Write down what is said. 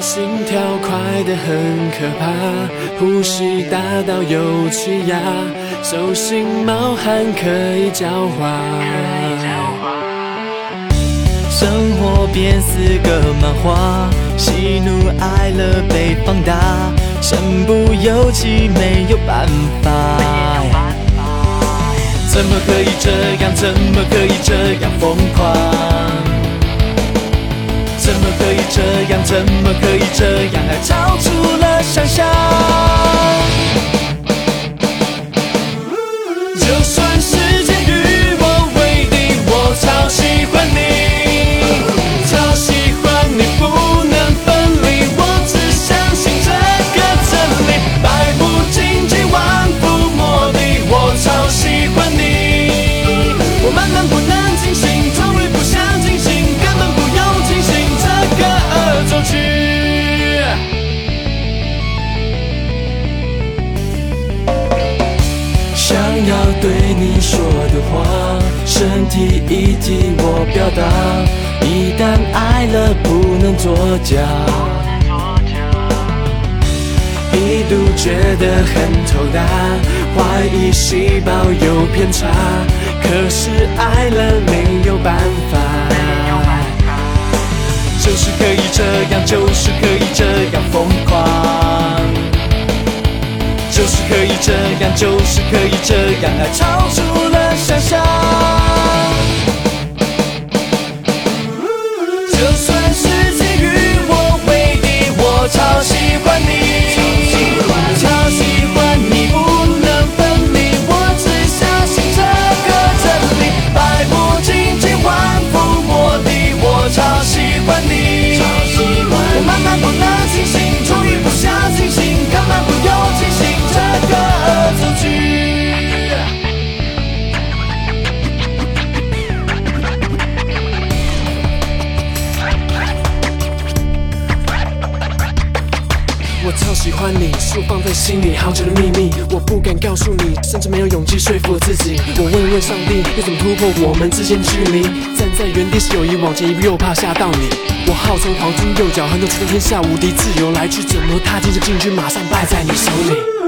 心跳快得很可怕，呼吸大到有气压，手心冒汗可以浇花。生活变似个漫画，喜怒哀乐被放大，身不由己没有办法。怎么可以这样？怎么可以这样疯狂？怎么可以这样？爱超出了想象。要对你说的话，身体已替我表达。一旦爱了，不能作假。一度觉得很头大，怀疑细胞有偏差，可是爱了没有办法。就是可以这样，就是可以这样疯狂。就是可以这样，就是可以这样，爱超出了想象。就算世界与我为敌，我超喜。欢你，超喜。欢你不能分离。我只相信这个真理，百无禁忌，万夫莫敌。我超喜。欢你，我慢慢不能清醒，我超喜欢你，是我放在心里好久的秘密，我不敢告诉你，甚至没有勇气说服我自己。我问问上帝，要怎么突破我们之间距离？站在原地是友谊，往前一步又怕吓到你。我号称黄金右脚，横斗出天下无敌，自由来去怎么踏进这禁区，马上败在你手里。